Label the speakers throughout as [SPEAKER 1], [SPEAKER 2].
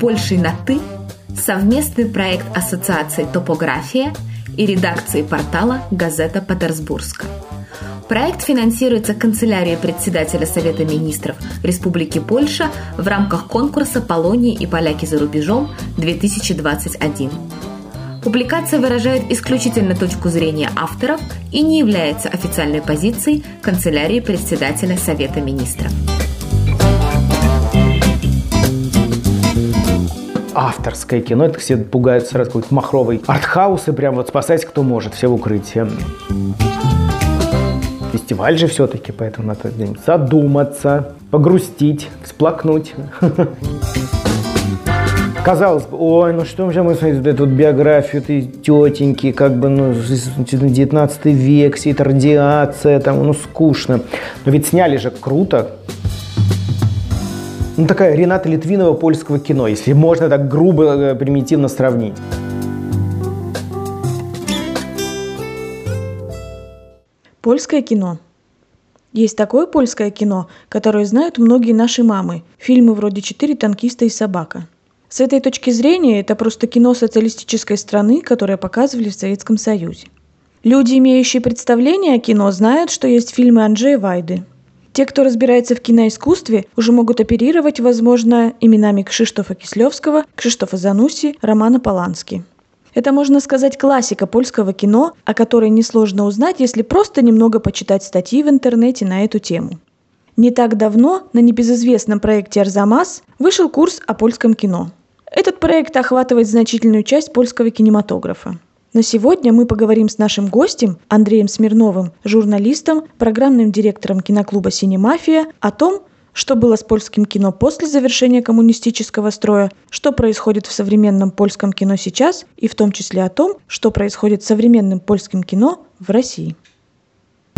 [SPEAKER 1] Польшей на «ты» совместный проект Ассоциации «Топография» и редакции портала «Газета Петербургска». Проект финансируется канцелярией председателя Совета министров Республики Польша в рамках конкурса «Полонии и поляки за рубежом-2021». Публикация выражает исключительно точку зрения авторов и не является официальной позицией канцелярии председателя Совета министров.
[SPEAKER 2] Авторское кино. Это все пугаются сразу какой-то махровый артхаус и прям вот спасать кто может, все в укрытии. Фестиваль же все-таки, поэтому надо задуматься, погрустить, всплакнуть. Казалось бы, ой, ну что же мы смотрим эту вот биографию этой тетеньки, как бы, ну, 19 век, вся эта радиация, там, ну, скучно. Но ведь сняли же круто. Ну, такая Рената Литвинова польского кино, если можно так грубо, э, примитивно сравнить.
[SPEAKER 3] Польское кино. Есть такое польское кино, которое знают многие наши мамы. Фильмы вроде «Четыре танкиста и собака». С этой точки зрения это просто кино социалистической страны, которое показывали в Советском Союзе. Люди, имеющие представление о кино, знают, что есть фильмы Анджея Вайды. Те, кто разбирается в киноискусстве, уже могут оперировать, возможно, именами Кшиштофа Кислевского, Кшиштофа Зануси, Романа Полански. Это, можно сказать, классика польского кино, о которой несложно узнать, если просто немного почитать статьи в интернете на эту тему. Не так давно на небезызвестном проекте «Арзамас» вышел курс о польском кино. Этот проект охватывает значительную часть польского кинематографа. Но сегодня мы поговорим с нашим гостем Андреем Смирновым, журналистом, программным директором киноклуба «Синемафия» о том, что было с польским кино после завершения коммунистического строя, что происходит в современном польском кино сейчас и в том числе о том, что происходит с современным польским кино в России.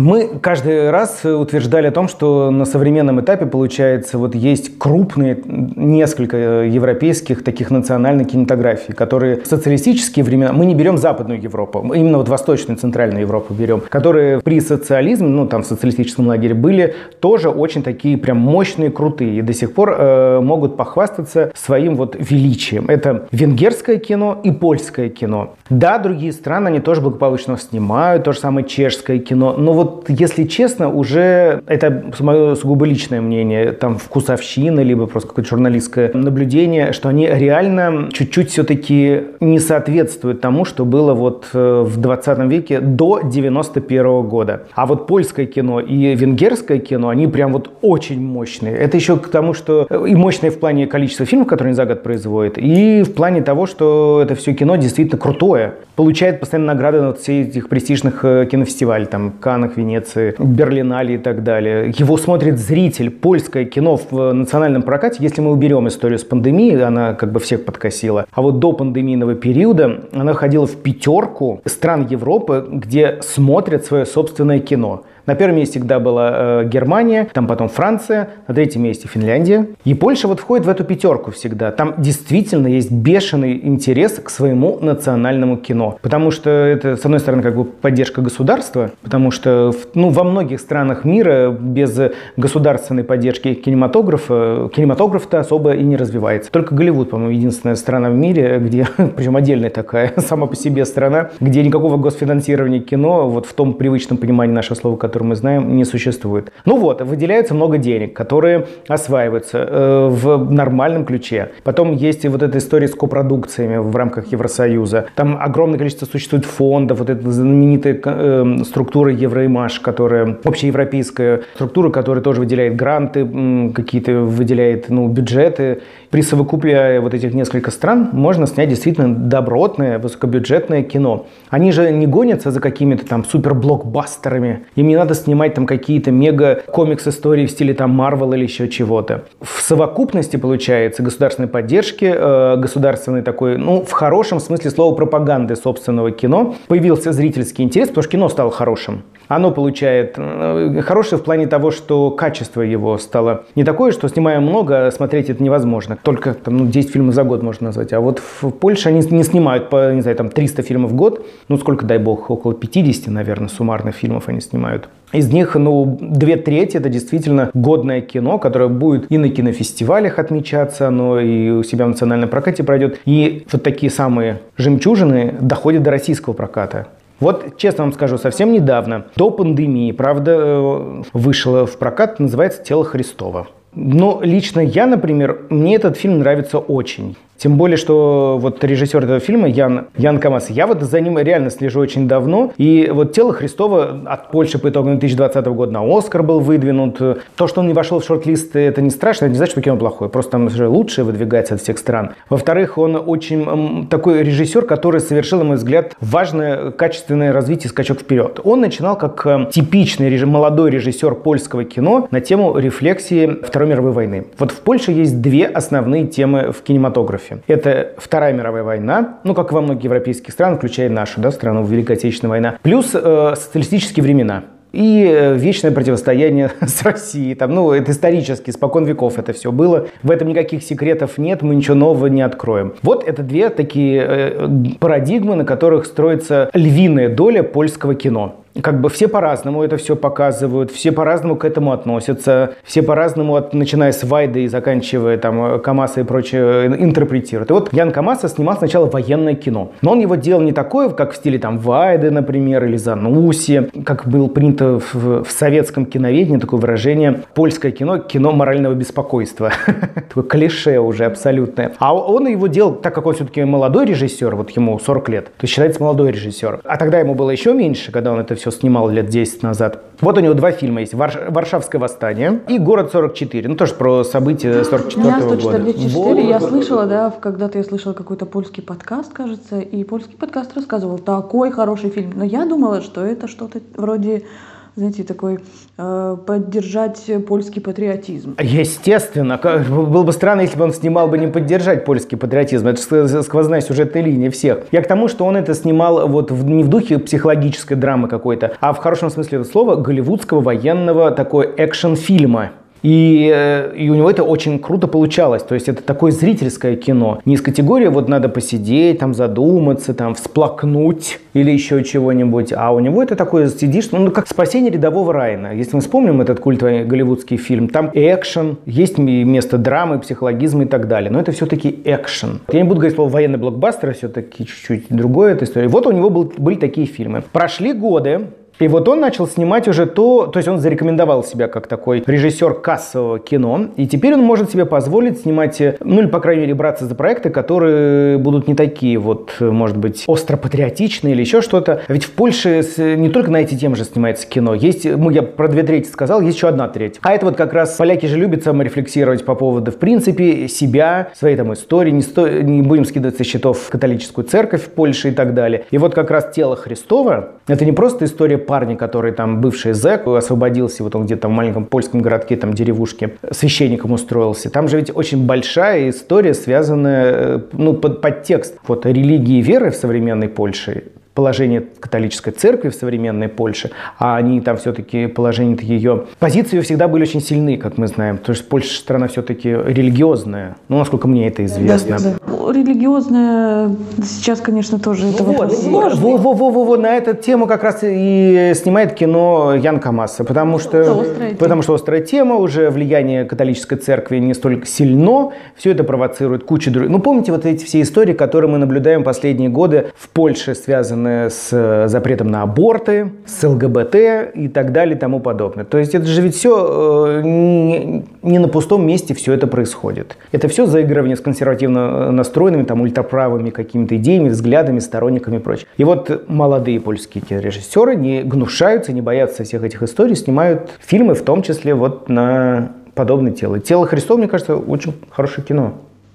[SPEAKER 2] Мы каждый раз утверждали о том, что на современном этапе, получается, вот есть крупные, несколько европейских таких национальных кинематографий, которые в социалистические времена, мы не берем Западную Европу, именно вот Восточную, Центральную Европу берем, которые при социализме, ну там в социалистическом лагере были тоже очень такие прям мощные, крутые и до сих пор э, могут похвастаться своим вот величием. Это венгерское кино и польское кино. Да, другие страны, они тоже благополучно снимают, то же самое чешское кино, но вот если честно, уже это мое сугубо личное мнение, там вкусовщина, либо просто какое-то журналистское наблюдение, что они реально чуть-чуть все-таки не соответствуют тому, что было вот э, в 20 веке до 91 года. А вот польское кино и венгерское кино, они прям вот очень мощные. Это еще к тому, что э, и мощные в плане количества фильмов, которые они за год производят, и в плане того, что это все кино действительно крутое. Получает постоянно награды на всех этих престижных э, кинофестивалей, там, Канах, Венеции, Берлинале и так далее. Его смотрит зритель. Польское кино в национальном прокате, если мы уберем историю с пандемией, она как бы всех подкосила. А вот до пандемийного периода она ходила в пятерку стран Европы, где смотрят свое собственное кино. На первом месте всегда была э, Германия, там потом Франция, на третьем месте Финляндия. И Польша вот входит в эту пятерку всегда. Там действительно есть бешеный интерес к своему национальному кино. Потому что это, с одной стороны, как бы поддержка государства, потому что ну, во многих странах мира без государственной поддержки кинематографа, кинематограф-то особо и не развивается. Только Голливуд, по-моему, единственная страна в мире, где, причем отдельная такая, сама по себе страна, где никакого госфинансирования кино, вот в том привычном понимании нашего слова, который мы знаем, не существует. Ну вот, выделяется много денег, которые осваиваются э, в нормальном ключе. Потом есть вот эта история с копродукциями в рамках Евросоюза. Там огромное количество существует фондов, вот эта знаменитая э, структура Евроимаш, которая общеевропейская структура, которая тоже выделяет гранты, какие-то выделяет ну, бюджеты. Присовокупляя вот этих несколько стран, можно снять действительно добротное, высокобюджетное кино. Они же не гонятся за какими-то там суперблокбастерами. Им не надо снимать там какие-то мега комикс-истории в стиле там Марвел или еще чего-то. В совокупности получается государственной поддержки, э, государственной такой, ну, в хорошем смысле слова пропаганды собственного кино, появился зрительский интерес, потому что кино стало хорошим. Оно получает э, хорошее в плане того, что качество его стало не такое, что снимая много, смотреть это невозможно. Только там, ну, 10 фильмов за год можно назвать. А вот в Польше они не снимают по, не знаю, там 300 фильмов в год. Ну, сколько, дай бог, около 50, наверное, суммарно фильмов они снимают. Из них, ну, две трети это действительно годное кино, которое будет и на кинофестивалях отмечаться, но и у себя в национальном прокате пройдет. И вот такие самые жемчужины доходят до российского проката. Вот, честно вам скажу, совсем недавно, до пандемии, правда, э, вышло в прокат, называется «Тело Христова». Но лично я, например, мне этот фильм нравится очень. Тем более, что вот режиссер этого фильма Ян, Ян Камас, я вот за ним реально слежу очень давно. И вот «Тело Христова» от Польши по итогам 2020 года на Оскар был выдвинут. То, что он не вошел в шорт-лист, это не страшно, это не значит, что кино плохое. Просто там уже лучше выдвигается от всех стран. Во-вторых, он очень такой режиссер, который совершил, на мой взгляд, важное качественное развитие, скачок вперед. Он начинал как э, типичный режим, молодой режиссер польского кино на тему рефлексии Второй мировой войны. Вот в Польше есть две основные темы в кинематографе. Это Вторая мировая война, ну, как и во многих европейских странах, включая нашу да, страну, Великая Отечественная война, плюс э, социалистические времена и э, вечное противостояние с Россией. Там, ну, это исторически, спокон веков это все было. В этом никаких секретов нет, мы ничего нового не откроем. Вот это две такие э, парадигмы, на которых строится львиная доля польского кино как бы все по-разному это все показывают, все по-разному к этому относятся, все по-разному, от, начиная с Вайды и заканчивая там Камаса и прочее, интерпретируют. И вот Ян Камаса снимал сначала военное кино. Но он его делал не такое, как в стиле там Вайды, например, или Зануси, как было принято в, в советском киноведении, такое выражение польское кино, кино морального беспокойства. Такое клише уже абсолютное. А он его делал, так как он все-таки молодой режиссер, вот ему 40 лет, то считается молодой режиссер. А тогда ему было еще меньше, когда он это все снимал лет 10 назад. Вот у него два фильма есть. Варш... «Варшавское восстание» и «Город 44». Ну, тоже про события 44 -го года.
[SPEAKER 3] 144, вот. я слышала, да, когда-то я слышала какой-то польский подкаст, кажется, и польский подкаст рассказывал, такой хороший фильм. Но я думала, что это что-то вроде знаете, такой э, поддержать польский патриотизм.
[SPEAKER 2] Естественно. Было бы странно, если бы он снимал бы не поддержать польский патриотизм. Это сквозная сюжетная линия всех. Я к тому, что он это снимал вот в, не в духе психологической драмы какой-то, а в хорошем смысле этого слова голливудского военного такой экшн-фильма. И, э, и у него это очень круто получалось. То есть это такое зрительское кино. Не из категории вот надо посидеть, там задуматься, там всплакнуть или еще чего-нибудь. А у него это такое сидишь, ну как спасение рядового Райана. Если мы вспомним этот культовый голливудский фильм, там экшен, есть место драмы, психологизма и так далее. Но это все-таки экшен. Я не буду говорить слово военный блокбастер, все-таки чуть-чуть другое эта история. Вот у него был, были такие фильмы. Прошли годы, и вот он начал снимать уже то, то есть он зарекомендовал себя как такой режиссер кассового кино, и теперь он может себе позволить снимать, ну или по крайней мере браться за проекты, которые будут не такие вот, может быть, остро-патриотичные или еще что-то. Ведь в Польше не только на эти темы же снимается кино. Есть, ну я про две трети сказал, есть еще одна треть. А это вот как раз поляки же любят саморефлексировать по поводу, в принципе, себя, своей там истории, не, сто, не будем скидывать со счетов католическую церковь в Польше и так далее. И вот как раз тело Христова, это не просто история парня, который там бывший зэк, освободился, вот он где-то в маленьком польском городке, там деревушке, священником устроился. Там же ведь очень большая история, связанная, э, ну, под, под текст вот религии и веры в современной Польше положение католической церкви в современной Польше, а они там все-таки положение ее... Позиции всегда были очень сильны, как мы знаем. То есть Польша страна все-таки религиозная. Ну, насколько мне это известно. Да,
[SPEAKER 3] да. Религиозная сейчас, конечно, тоже это вот,
[SPEAKER 2] сложный. Во, во, во, во, во, на эту тему как раз и снимает кино Ян Камаса, потому что, потому что острая тема, уже влияние католической церкви не столько сильно, все это провоцирует кучу других. Ну, помните вот эти все истории, которые мы наблюдаем последние годы в Польше, связанные связанные с э, запретом на аборты, с ЛГБТ и так далее и тому подобное. То есть это же ведь все э, не на пустом месте все это происходит. Это все заигрывание с консервативно настроенными, там, ультраправыми какими-то идеями, взглядами, сторонниками и прочее. И вот молодые польские режиссеры не гнушаются, не боятся всех этих историй, снимают фильмы, в том числе вот на подобное тело. «Тело Христов», мне кажется, очень хорошее кино.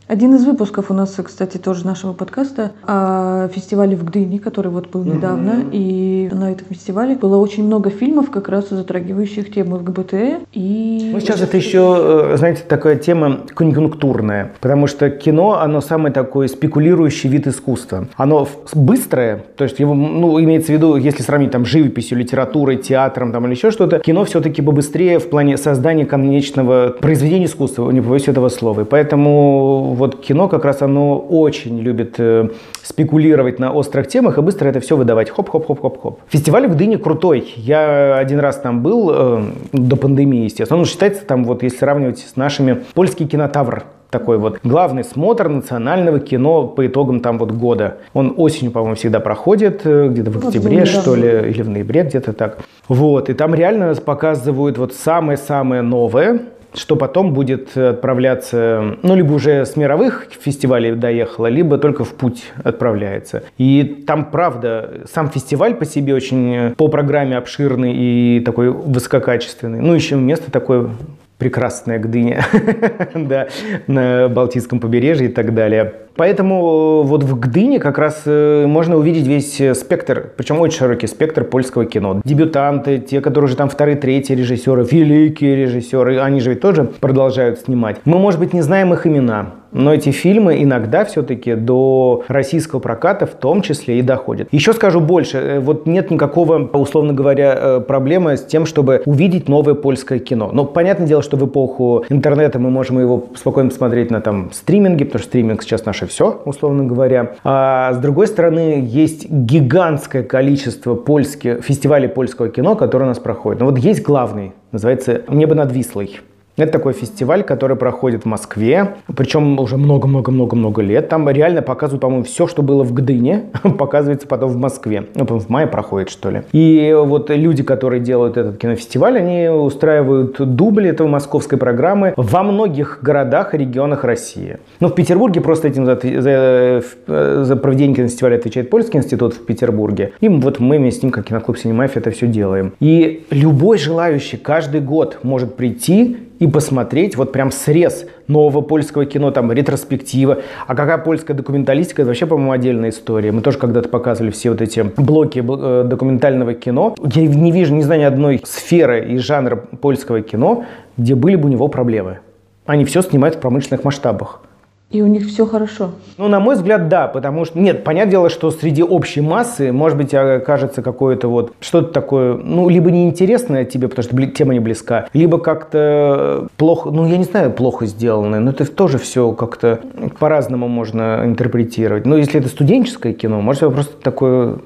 [SPEAKER 3] Один из выпусков у нас, кстати, тоже нашего подкаста о фестивале в Гдыне, который вот был недавно. Mm-hmm. И на этом фестивале было очень много фильмов, как раз затрагивающих тему ЛГБТ. И...
[SPEAKER 2] Ну, сейчас это еще, э, знаете, такая тема конъюнктурная, потому что кино, оно самый такой спекулирующий вид искусства. Оно быстрое, то есть его, ну, имеется в виду, если сравнить там живописью, литературой, театром там или еще что-то, кино все-таки побыстрее в плане создания конечного произведения искусства, не побоюсь этого слова. И поэтому вот кино как раз оно очень любит э, спекулировать на острых темах и быстро это все выдавать. Хоп-хоп-хоп-хоп-хоп. Фестиваль в Гдыне крутой. Я один раз там был, э, до пандемии, естественно. Он считается там, вот если сравнивать с нашими, польский Кинотавр такой вот главный смотр национального кино по итогам там вот года. Он осенью, по-моему, всегда проходит, э, где-то в октябре, что ли, или в ноябре, где-то так. Вот, и там реально показывают вот самое-самое новое, что потом будет отправляться, ну, либо уже с мировых фестивалей доехало, либо только в путь отправляется. И там, правда, сам фестиваль по себе очень по программе обширный и такой высококачественный. Ну, еще место такое прекрасная Гдыня, да, на Балтийском побережье и так далее. Поэтому э, вот в Гдыне как раз э, можно увидеть весь э, спектр, причем очень широкий спектр польского кино. Дебютанты, те, которые уже там вторые, третьи режиссеры, великие режиссеры, они же ведь тоже продолжают снимать. Мы, может быть, не знаем их имена, но эти фильмы иногда все-таки до российского проката в том числе и доходят. Еще скажу больше. Вот нет никакого, условно говоря, проблемы с тем, чтобы увидеть новое польское кино. Но понятное дело, что в эпоху интернета мы можем его спокойно посмотреть на там стриминге, потому что стриминг сейчас наша все, условно говоря. А с другой стороны, есть гигантское количество польских, фестивалей польского кино, которые у нас проходят. Но вот есть главный, называется «Небо над Вислой». Это такой фестиваль, который проходит в Москве, причем уже много-много-много-много лет. Там реально показывают, по-моему, все, что было в Гдыне, показывается потом в Москве. Ну, в мае проходит, что ли. И вот люди, которые делают этот кинофестиваль, они устраивают дубли этого московской программы во многих городах и регионах России. Ну, в Петербурге просто этим за, за, за проведение кинофестиваля отвечает Польский институт в Петербурге. И вот мы вместе с ним, как киноклуб Синемафия, это все делаем. И любой желающий каждый год может прийти и посмотреть вот прям срез нового польского кино, там ретроспектива. А какая польская документалистика, это вообще, по-моему, отдельная история. Мы тоже когда-то показывали все вот эти блоки э, документального кино. Я не вижу, не знаю ни одной сферы и жанра польского кино, где были бы у него проблемы. Они все снимают в промышленных масштабах.
[SPEAKER 3] И у них все хорошо.
[SPEAKER 2] Ну, на мой взгляд, да, потому что, нет, понятное дело, что среди общей массы, может быть, окажется какое-то вот что-то такое, ну, либо неинтересное тебе, потому что тема не близка, либо как-то плохо, ну, я не знаю, плохо сделанное, но это тоже все как-то по-разному можно интерпретировать. Но если это студенческое кино, может, это просто такое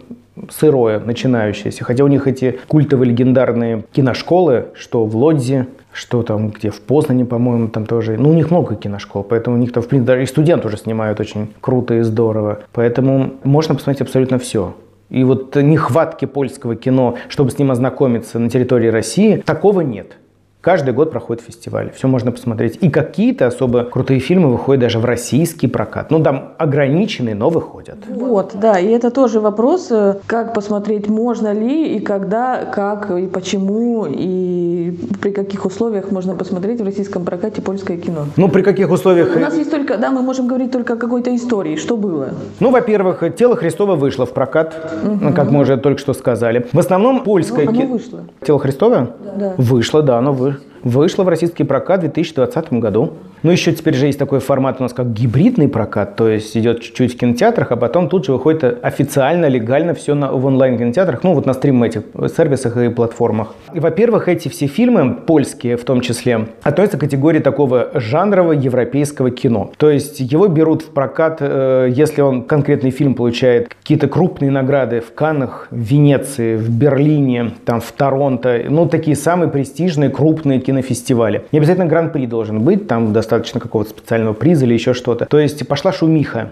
[SPEAKER 2] сырое, начинающееся. Хотя у них эти культовые легендарные киношколы, что в Лодзе, что там, где в Познане, по-моему, там тоже. Ну, у них много киношкол, поэтому у них там, в принципе, даже и студенты уже снимают очень круто и здорово. Поэтому можно посмотреть абсолютно все. И вот нехватки польского кино, чтобы с ним ознакомиться на территории России, такого нет. Каждый год проходит фестиваль, все можно посмотреть. И какие-то особо крутые фильмы выходят даже в российский прокат. Ну, там ограниченные, но выходят.
[SPEAKER 3] Вот, да, и это тоже вопрос, э, как посмотреть, можно ли, и когда, как, и почему, и при каких условиях можно посмотреть в российском прокате польское кино.
[SPEAKER 2] Ну, при каких условиях?
[SPEAKER 3] У нас есть только, да, мы можем говорить только о какой-то истории, что было.
[SPEAKER 2] Ну, во-первых, «Тело Христова» вышло в прокат, угу. как мы уже только что сказали. В основном польское
[SPEAKER 3] ну, кино. вышло.
[SPEAKER 2] «Тело Христова»?
[SPEAKER 3] Да.
[SPEAKER 2] Вышло, да, оно вышло вышла в российский прокат в 2020 году. Ну, еще теперь же есть такой формат у нас, как гибридный прокат, то есть идет чуть-чуть в кинотеатрах, а потом тут же выходит официально, легально все на, в онлайн-кинотеатрах, ну, вот на стрим этих сервисах и платформах. Во-первых, эти все фильмы, польские в том числе, относятся к категории такого жанрового европейского кино. То есть его берут в прокат, э, если он конкретный фильм получает какие-то крупные награды в Каннах, в Венеции, в Берлине, там, в Торонто, ну, такие самые престижные, крупные кинофестивали. Не обязательно гран-при должен быть, там достаточно достаточно какого-то специального приза или еще что-то. То есть пошла шумиха.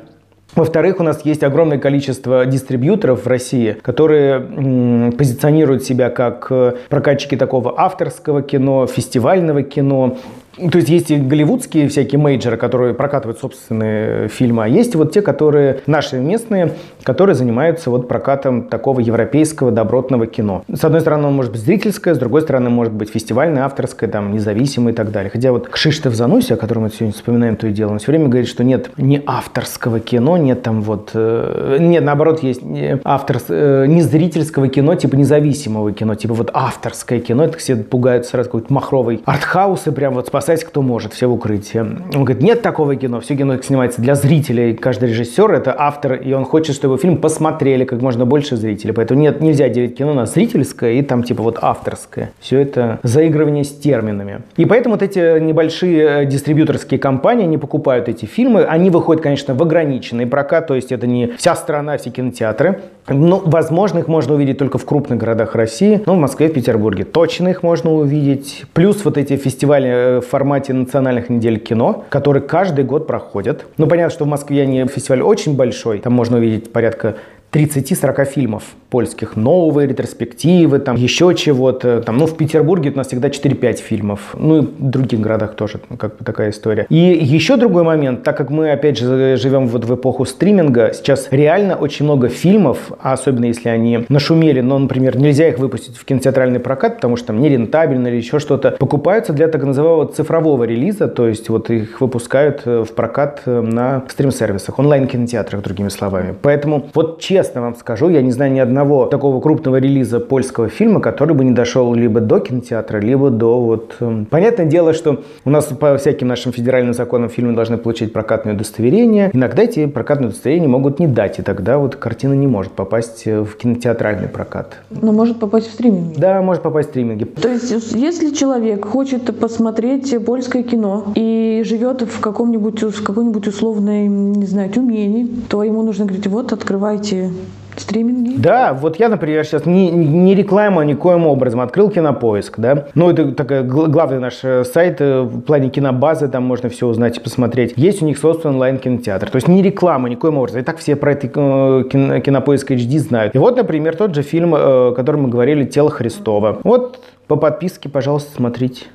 [SPEAKER 2] Во-вторых, у нас есть огромное количество дистрибьюторов в России, которые позиционируют себя как э, прокатчики такого авторского кино, фестивального кино. То есть есть и голливудские всякие мейджеры, которые прокатывают собственные фильмы, а есть вот те, которые наши местные, которые занимаются вот прокатом такого европейского добротного кино. С одной стороны, он может быть зрительское, с другой стороны, может быть фестивальное, авторское, там, независимое и так далее. Хотя вот Кшиштов Зануси, о котором мы сегодня вспоминаем то и дело, он все время говорит, что нет не авторского кино, нет там вот... Э, нет, наоборот, есть автор, э, не зрительского кино, типа независимого кино, типа вот авторское кино, это все пугаются сразу какой-то махровый артхаус и прям вот спасать кто может, все в укрытии. Он говорит, нет такого кино, все кино снимается для зрителей, каждый режиссер это автор, и он хочет, чтобы фильм посмотрели как можно больше зрителей, поэтому нет, нельзя делить кино на зрительское и там типа вот авторское. Все это заигрывание с терминами. И поэтому вот эти небольшие э, дистрибьюторские компании, не покупают эти фильмы, они выходят, конечно, в ограниченный прокат, то есть это не вся страна, все кинотеатры, ну, возможно, их можно увидеть только в крупных городах России, ну, в Москве, в Петербурге. Точно их можно увидеть. Плюс вот эти фестивали э, формате национальных недель кино, которые каждый год проходят. Ну, понятно, что в Москве они фестиваль очень большой. Там можно увидеть порядка 30-40 фильмов польских, новые ретроспективы, там еще чего-то. Там, ну, в Петербурге у нас всегда 4-5 фильмов. Ну, и в других городах тоже ну, как бы такая история. И еще другой момент, так как мы, опять же, живем вот в эпоху стриминга, сейчас реально очень много фильмов, особенно если они нашумели, но, например, нельзя их выпустить в кинотеатральный прокат, потому что там нерентабельно или еще что-то, покупаются для так называемого цифрового релиза, то есть вот их выпускают э, в прокат э, на стрим-сервисах, онлайн-кинотеатрах, другими словами. Поэтому вот честно вам скажу, я не знаю ни одного такого крупного релиза польского фильма, который бы не дошел либо до кинотеатра, либо до вот... Эм, понятное дело, что у нас по всяким нашим федеральным законам фильмы должны получить прокатное удостоверение. Иногда эти прокатные удостоверения могут не дать, и тогда вот картина не может попасть э, в кинотеатральный прокат.
[SPEAKER 3] Но может попасть в стриминги?
[SPEAKER 2] Да, может попасть в стриминги.
[SPEAKER 3] То есть, если человек хочет посмотреть польское кино и живет в каком-нибудь, в какой-нибудь условной, не знаю, Тюмени, то ему нужно говорить, вот, открывайте стриминги?
[SPEAKER 2] Да, вот я, например, сейчас не, не реклама никоим образом, открыл кинопоиск, да. Ну, это такой главный наш э, сайт э, в плане кинобазы, там можно все узнать и посмотреть. Есть у них собственный онлайн-кинотеатр. То есть не реклама никоим образом. И так все про это э, кинопоиск HD знают. И вот, например, тот же фильм, о котором мы говорили, «Тело Христова». Вот по подписке, пожалуйста, смотрите.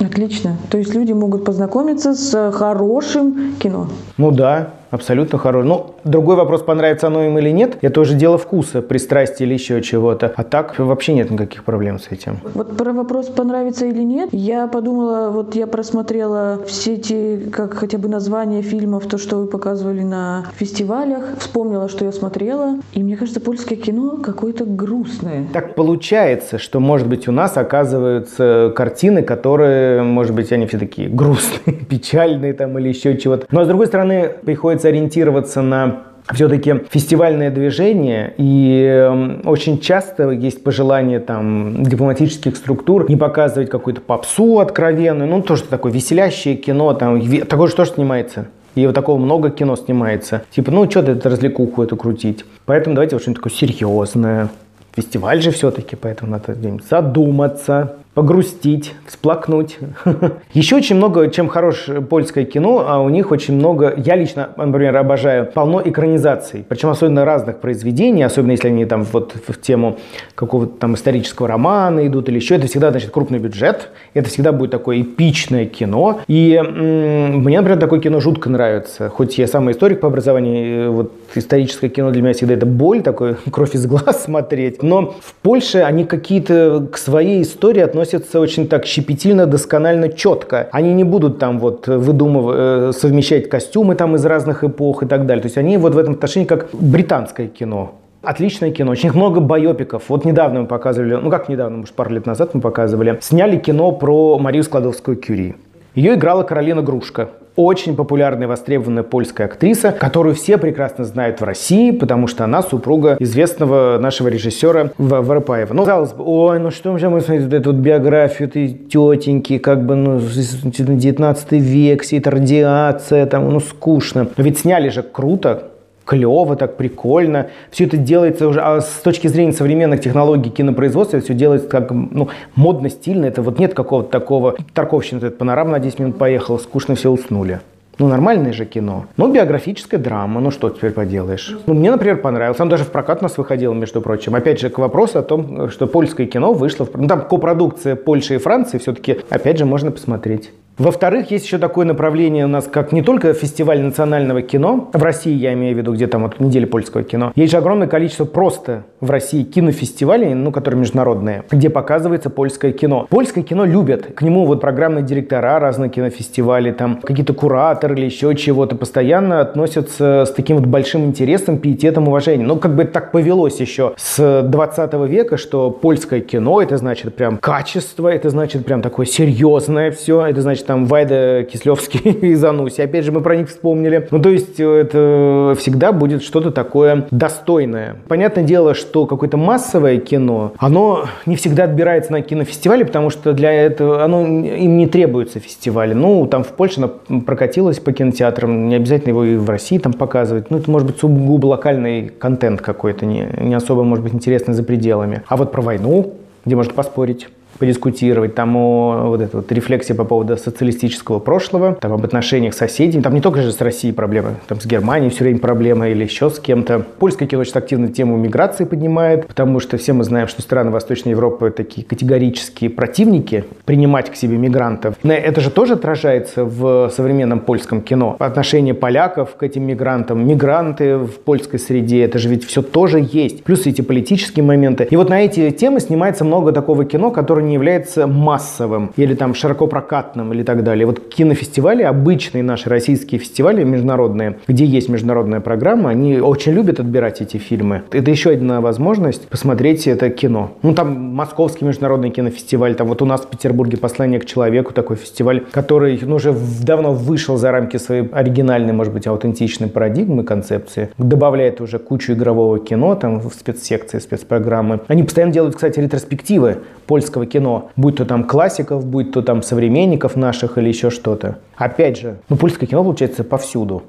[SPEAKER 3] Отлично. То есть люди могут познакомиться с хорошим кино.
[SPEAKER 2] Ну да, абсолютно хороший. Ну, другой вопрос, понравится оно им или нет, это уже дело вкуса, пристрастия или еще чего-то. А так вообще нет никаких проблем с этим.
[SPEAKER 3] Вот про вопрос, понравится или нет, я подумала, вот я просмотрела все эти, как хотя бы названия фильмов, то, что вы показывали на фестивалях, вспомнила, что я смотрела, и мне кажется, польское кино какое-то грустное.
[SPEAKER 2] Так получается, что, может быть, у нас оказываются картины, которые, может быть, они все такие грустные, печальные там или еще чего-то. Но, с другой стороны, приходится приходится ориентироваться на все-таки фестивальное движение, и эм, очень часто есть пожелание там дипломатических структур не показывать какую-то попсу откровенную, ну, тоже такое веселящее кино, там, такое же тоже снимается. И вот такого много кино снимается. Типа, ну, что ты это развлекуху эту крутить? Поэтому давайте вот что-нибудь такое серьезное. Фестиваль же все-таки, поэтому надо задуматься погрустить, всплакнуть. Еще очень много, чем хорош польское кино, а у них очень много, я лично, например, обожаю, полно экранизаций, причем особенно разных произведений, особенно если они там вот в тему какого-то там исторического романа идут или еще, это всегда, значит, крупный бюджет, это всегда будет такое эпичное кино, и мне, например, такое кино жутко нравится, хоть я сам историк по образованию, вот историческое кино для меня всегда это боль, такой кровь из глаз смотреть, но в Польше они какие-то к своей истории относятся относятся очень так щепетильно, досконально, четко. Они не будут там вот выдумывать, э, совмещать костюмы там из разных эпох и так далее. То есть они вот в этом отношении как британское кино. Отличное кино, очень много байопиков. Вот недавно мы показывали, ну как недавно, может пару лет назад мы показывали, сняли кино про Марию Складовскую-Кюри. Ее играла Каролина Грушка очень популярная, востребованная польская актриса, которую все прекрасно знают в России, потому что она супруга известного нашего режиссера Воропаева. Ну, казалось бы, ой, ну что мы смотрим эту вот биографию этой тетеньки, как бы, ну, 19 век, вся эта радиация, там, ну, скучно. Но ведь сняли же круто, клево, так прикольно. Все это делается уже, а с точки зрения современных технологий кинопроизводства, все делается как ну, модно, стильно. Это вот нет какого-то такого Тарковщины, это панорама на 10 минут поехала, скучно все уснули. Ну, нормальное же кино. Ну, биографическая драма, ну что теперь поделаешь. Ну, мне, например, понравилось. Он даже в прокат у нас выходил, между прочим. Опять же, к вопросу о том, что польское кино вышло. В... Ну, там копродукция Польши и Франции все-таки, опять же, можно посмотреть. Во-вторых, есть еще такое направление у нас, как не только фестиваль национального кино, в России я имею в виду, где там вот неделя польского кино, есть же огромное количество просто в России кинофестивалей, ну, которые международные, где показывается польское кино. Польское кино любят, к нему вот программные директора разных кинофестивалей, там какие-то кураторы или еще чего-то постоянно относятся с таким вот большим интересом, пиететом, уважением. Ну, как бы так повелось еще с 20 века, что польское кино, это значит прям качество, это значит прям такое серьезное все, это значит там Вайда Кислевский и Зануси. Опять же, мы про них вспомнили. Ну, то есть, э, это всегда будет что-то такое достойное. Понятное дело, что какое-то массовое кино, оно не всегда отбирается на кинофестивале, потому что для этого оно им не требуется фестивали. Ну, там в Польше оно прокатилось по кинотеатрам, не обязательно его и в России там показывать. Ну, это может быть сугубо локальный контент какой-то, не, не особо, может быть, интересный за пределами. А вот про войну, где можно поспорить, подискутировать, там о вот этой вот рефлексии по поводу социалистического прошлого, там об отношениях с соседями, там не только же с Россией проблемы, там с Германией все время проблемы или еще с кем-то. Польское кино очень активно тему миграции поднимает, потому что все мы знаем, что страны Восточной Европы такие категорические противники принимать к себе мигрантов. Но это же тоже отражается в современном польском кино. Отношение поляков к этим мигрантам, мигранты в польской среде, это же ведь все тоже есть. Плюс эти политические моменты. И вот на эти темы снимается много такого кино, которое не является массовым или там широко прокатным или так далее. Вот кинофестивали, обычные наши российские фестивали международные, где есть международная программа, они очень любят отбирать эти фильмы. Это еще одна возможность посмотреть это кино. Ну, там Московский международный кинофестиваль, там вот у нас в Петербурге «Послание к человеку» такой фестиваль, который ну, уже давно вышел за рамки своей оригинальной, может быть, аутентичной парадигмы, концепции, добавляет уже кучу игрового кино, там в спецсекции, спецпрограммы. Они постоянно делают, кстати, ретроспективы польского кино, будь то там классиков, будь то там современников наших или еще что-то. Опять же, ну польское кино получается повсюду.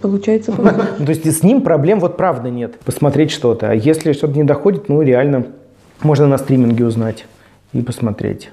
[SPEAKER 3] Получается,
[SPEAKER 2] Ну, то есть с ним проблем вот правда нет. Посмотреть что-то. А если что-то не доходит, ну реально можно на стриминге узнать и посмотреть.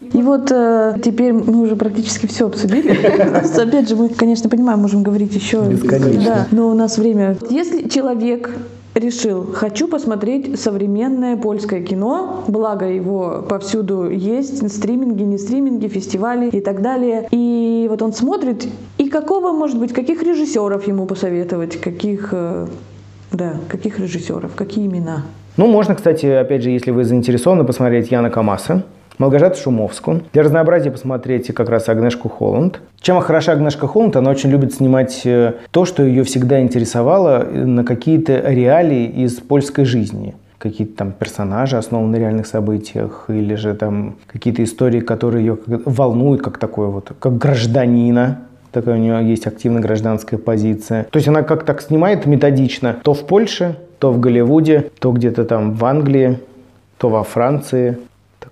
[SPEAKER 3] И вот э, теперь мы уже практически все обсудили. Опять же, мы, конечно, понимаем, можем говорить еще.
[SPEAKER 2] Бесконечно.
[SPEAKER 3] Да, но у нас время. Если человек решил, хочу посмотреть современное польское кино, благо его повсюду есть, стриминги, не стриминги, фестивали и так далее. И вот он смотрит, и какого, может быть, каких режиссеров ему посоветовать, каких, э, да, каких режиссеров, какие имена?
[SPEAKER 2] Ну, можно, кстати, опять же, если вы заинтересованы, посмотреть Яна Камаса. Малгожату Шумовскую. Для разнообразия посмотрите как раз Агнешку Холланд. Чем хороша Агнешка Холланд, она очень любит снимать э, то, что ее всегда интересовало э, на какие-то реалии из польской жизни какие-то там персонажи, основаны на реальных событиях, или же там какие-то истории, которые ее волнуют, как такое вот, как гражданина, такая у нее есть активная гражданская позиция. То есть она как так снимает методично, то в Польше, то в Голливуде, то где-то там в Англии, то во Франции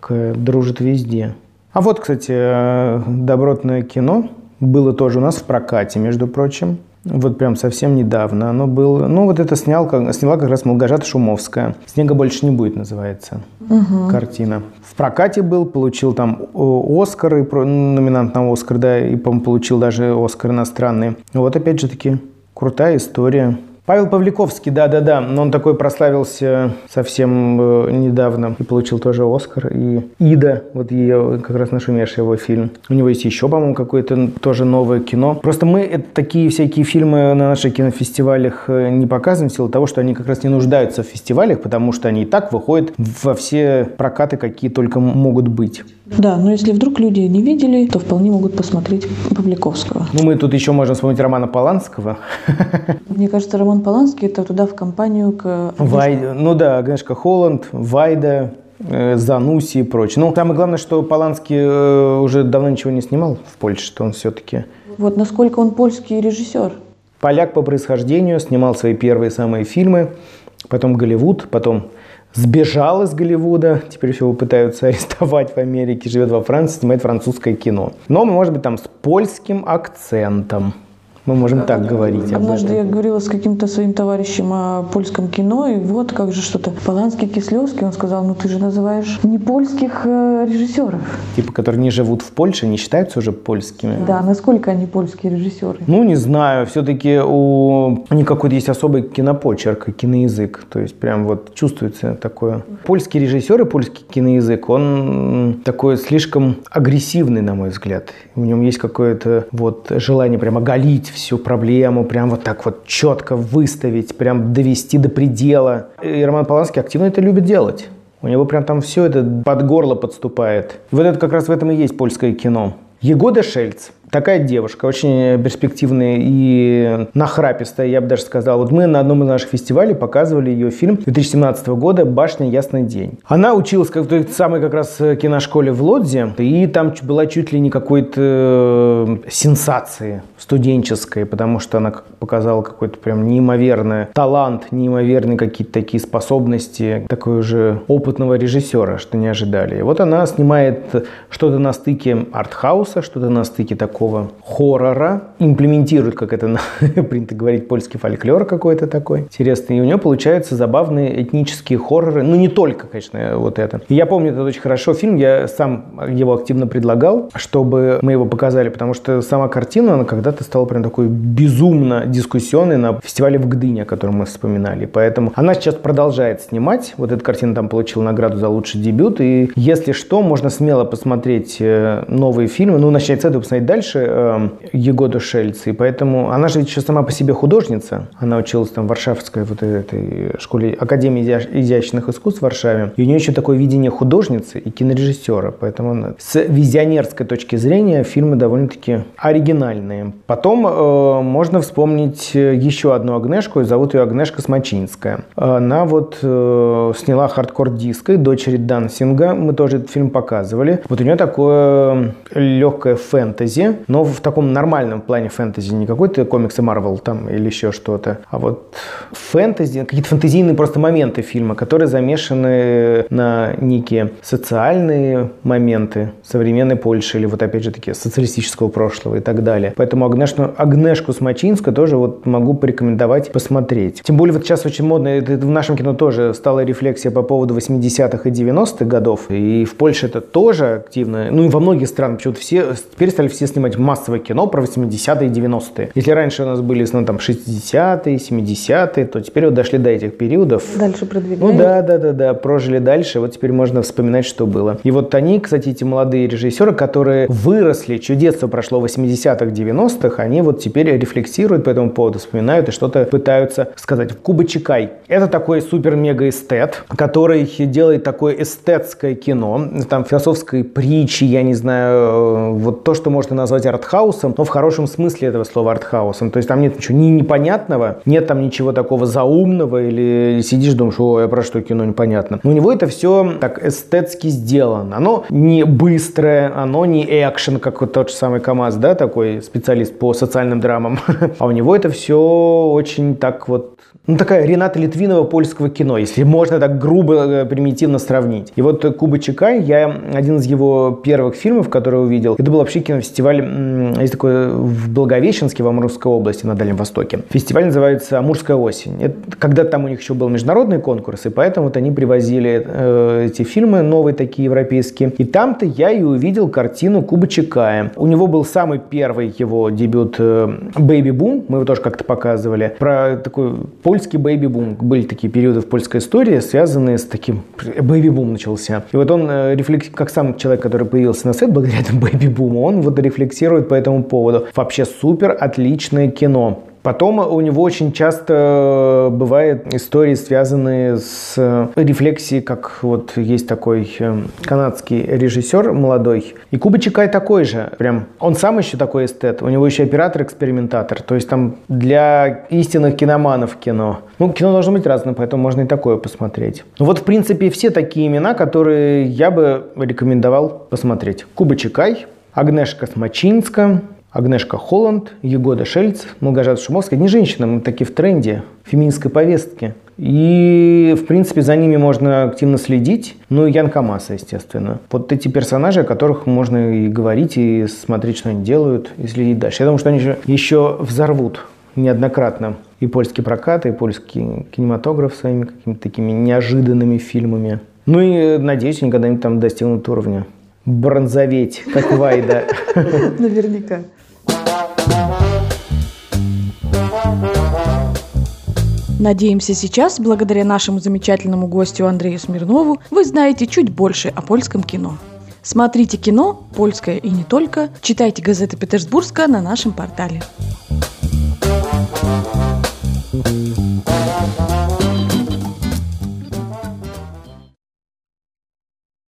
[SPEAKER 2] такая дружит везде. А вот, кстати, э, добротное кино было тоже у нас в прокате, между прочим. Вот прям совсем недавно оно было. Ну, вот это снял, сняла как раз Молгожата Шумовская. «Снега больше не будет» называется угу. картина. В прокате был, получил там Оскар, и номинант на Оскар, да, и, по-моему, получил даже Оскар иностранный. Вот опять же таки крутая история. Павел Павликовский, да-да-да, но он такой прославился совсем э, недавно и получил тоже Оскар. И Ида, вот ее, как раз нашумевший его фильм. У него есть еще, по-моему, какое-то тоже новое кино. Просто мы это, такие всякие фильмы на наших кинофестивалях э, не показываем в силу того, что они как раз не нуждаются в фестивалях, потому что они и так выходят во все прокаты, какие только могут быть.
[SPEAKER 3] Да, но если вдруг люди не видели, то вполне могут посмотреть Павликовского.
[SPEAKER 2] Ну, мы тут еще можем вспомнить Романа Поланского.
[SPEAKER 3] Мне кажется, Роман Поланский это туда в компанию к...
[SPEAKER 2] Вайда, ну да, Агнешка Холланд, Вайда, э, Зануси и прочее. Ну, самое главное, что Поланский э, уже давно ничего не снимал в Польше, что он все-таки...
[SPEAKER 3] Вот насколько он польский режиссер.
[SPEAKER 2] Поляк по происхождению, снимал свои первые самые фильмы, потом Голливуд, потом сбежал из Голливуда, теперь его пытаются арестовать в Америке, живет во Франции, снимает французское кино. Но, может быть, там с польским акцентом. Мы можем так говорить.
[SPEAKER 3] Однажды я говорила с каким-то своим товарищем о польском кино, и вот как же что-то. Поланский, Кислевский, он сказал, ну ты же называешь не польских э, режиссеров.
[SPEAKER 2] Типа, которые не живут в Польше, не считаются уже польскими?
[SPEAKER 3] Да, насколько они польские режиссеры?
[SPEAKER 2] Ну, не знаю. Все-таки у них какой-то есть особый кинопочерк, киноязык. То есть прям вот чувствуется такое. Польский режиссер и польский киноязык, он такой слишком агрессивный, на мой взгляд. В нем есть какое-то вот желание прямо оголить всю проблему, прям вот так вот четко выставить, прям довести до предела. И Роман Поланский активно это любит делать. У него прям там все это под горло подступает. Вот это как раз в этом и есть польское кино. Егода Шельц – Такая девушка, очень перспективная и нахрапистая, я бы даже сказал. Вот мы на одном из наших фестивалей показывали ее фильм 2017 года «Башня. Ясный день». Она училась в той самой как раз киношколе в Лодзе, и там была чуть ли не какой-то э, сенсации студенческой, потому что она показала какой-то прям неимоверный талант, неимоверные какие-то такие способности такой уже опытного режиссера, что не ожидали. И вот она снимает что-то на стыке артхауса, что-то на стыке такого такого хоррора, имплементирует, как это принято говорить, польский фольклор какой-то такой интересный. И у него получаются забавные этнические хорроры. Ну, не только, конечно, вот это. И я помню этот очень хорошо фильм, я сам его активно предлагал, чтобы мы его показали, потому что сама картина, она когда-то стала прям такой безумно дискуссионной на фестивале в Гдыне, о котором мы вспоминали. Поэтому она сейчас продолжает снимать. Вот эта картина там получила награду за лучший дебют. И если что, можно смело посмотреть э, новые фильмы. Ну, начать с этого, посмотреть дальше больше э, Егоду Шельц, и поэтому она же еще сама по себе художница. Она училась там в Варшавской вот этой школе Академии изящных искусств в Варшаве. И у нее еще такое видение художницы и кинорежиссера. Поэтому она, с визионерской точки зрения фильмы довольно-таки оригинальные. Потом э, можно вспомнить еще одну Агнешку, зовут ее Агнешка Смочинская. Она вот э, сняла хардкор-диско, Дочери дансинга. Мы тоже этот фильм показывали. Вот у нее такое легкое фэнтези, но в таком нормальном плане фэнтези, не какой-то комиксы Марвел там или еще что-то, а вот фэнтези, какие-то фэнтезийные просто моменты фильма, которые замешаны на некие социальные моменты современной Польши или вот опять же таки социалистического прошлого и так далее. Поэтому Агнешку, Агнешку Смочинска тоже вот могу порекомендовать посмотреть. Тем более вот сейчас очень модно, это в нашем кино тоже стала рефлексия по поводу 80-х и 90-х годов, и в Польше это тоже активно, ну и во многих странах, почему-то все, теперь стали все снимать снимать массовое кино про 80-е и 90-е. Если раньше у нас были ну, там 60-е, 70-е, то теперь вот дошли до этих периодов.
[SPEAKER 3] Дальше продвигались.
[SPEAKER 2] Ну да, да, да, да, прожили дальше, вот теперь можно вспоминать, что было. И вот они, кстати, эти молодые режиссеры, которые выросли, чье детство прошло в 80-х, 90-х, они вот теперь рефлексируют по этому поводу, вспоминают и что-то пытаются сказать. Куба Чикай. Это такой супер-мега-эстет, который делает такое эстетское кино, там философской притчи, я не знаю, вот то, что можно назвать назвать артхаусом, но в хорошем смысле этого слова артхаусом. То есть там нет ничего ни непонятного, нет там ничего такого заумного, или сидишь думаешь, о, я про что кино непонятно. Но у него это все так эстетски сделано. Оно не быстрое, оно не экшен, как вот тот же самый КамАЗ, да, такой специалист по социальным драмам. А у него это все очень так вот ну, такая Рената Литвинова польского кино, если можно так грубо, э, примитивно сравнить. И вот Куба Чекай, я один из его первых фильмов, который увидел, это был вообще кинофестиваль, есть такой в Благовещенске, в Амурской области, на Дальнем Востоке. Фестиваль называется «Амурская осень». Это, когда там у них еще был международный конкурс, и поэтому вот они привозили э, эти фильмы, новые такие европейские. И там-то я и увидел картину Куба Чекая. У него был самый первый его дебют э, «Бэйби Бум», мы его тоже как-то показывали, про такой польский бэйби-бум. Были такие периоды в польской истории, связанные с таким... Бэйби-бум начался. И вот он, э, как сам человек, который появился на свет благодаря этому бэйби-буму, он вот рефлексирует по этому поводу. Вообще супер отличное кино. Потом у него очень часто бывают истории, связанные с э, рефлексией, как вот есть такой э, канадский режиссер молодой. И Куба Чекай такой же. Прям он сам еще такой эстет. У него еще оператор-экспериментатор. То есть там для истинных киноманов кино. Ну, кино должно быть разное, поэтому можно и такое посмотреть. Ну, вот, в принципе, все такие имена, которые я бы рекомендовал посмотреть. Куба Чикай, Агнешка Смачинска, Агнешка Холланд, Егода Шельц, Молгожат Шумовская. Одни женщины, мы такие в тренде феминистской повестки. И, в принципе, за ними можно активно следить. Ну и Ян Камаса, естественно. Вот эти персонажи, о которых можно и говорить, и смотреть, что они делают, и следить дальше. Я думаю, что они еще, еще взорвут неоднократно и польский прокат, и польский кинематограф своими какими-то такими неожиданными фильмами. Ну и, надеюсь, они когда-нибудь там достигнут уровня бронзоветь, как Вайда.
[SPEAKER 3] Наверняка. Надеемся, сейчас, благодаря нашему замечательному гостю Андрею Смирнову, вы знаете чуть больше о польском кино. Смотрите кино, польское и не только, читайте газеты Петербургска на нашем портале. thank you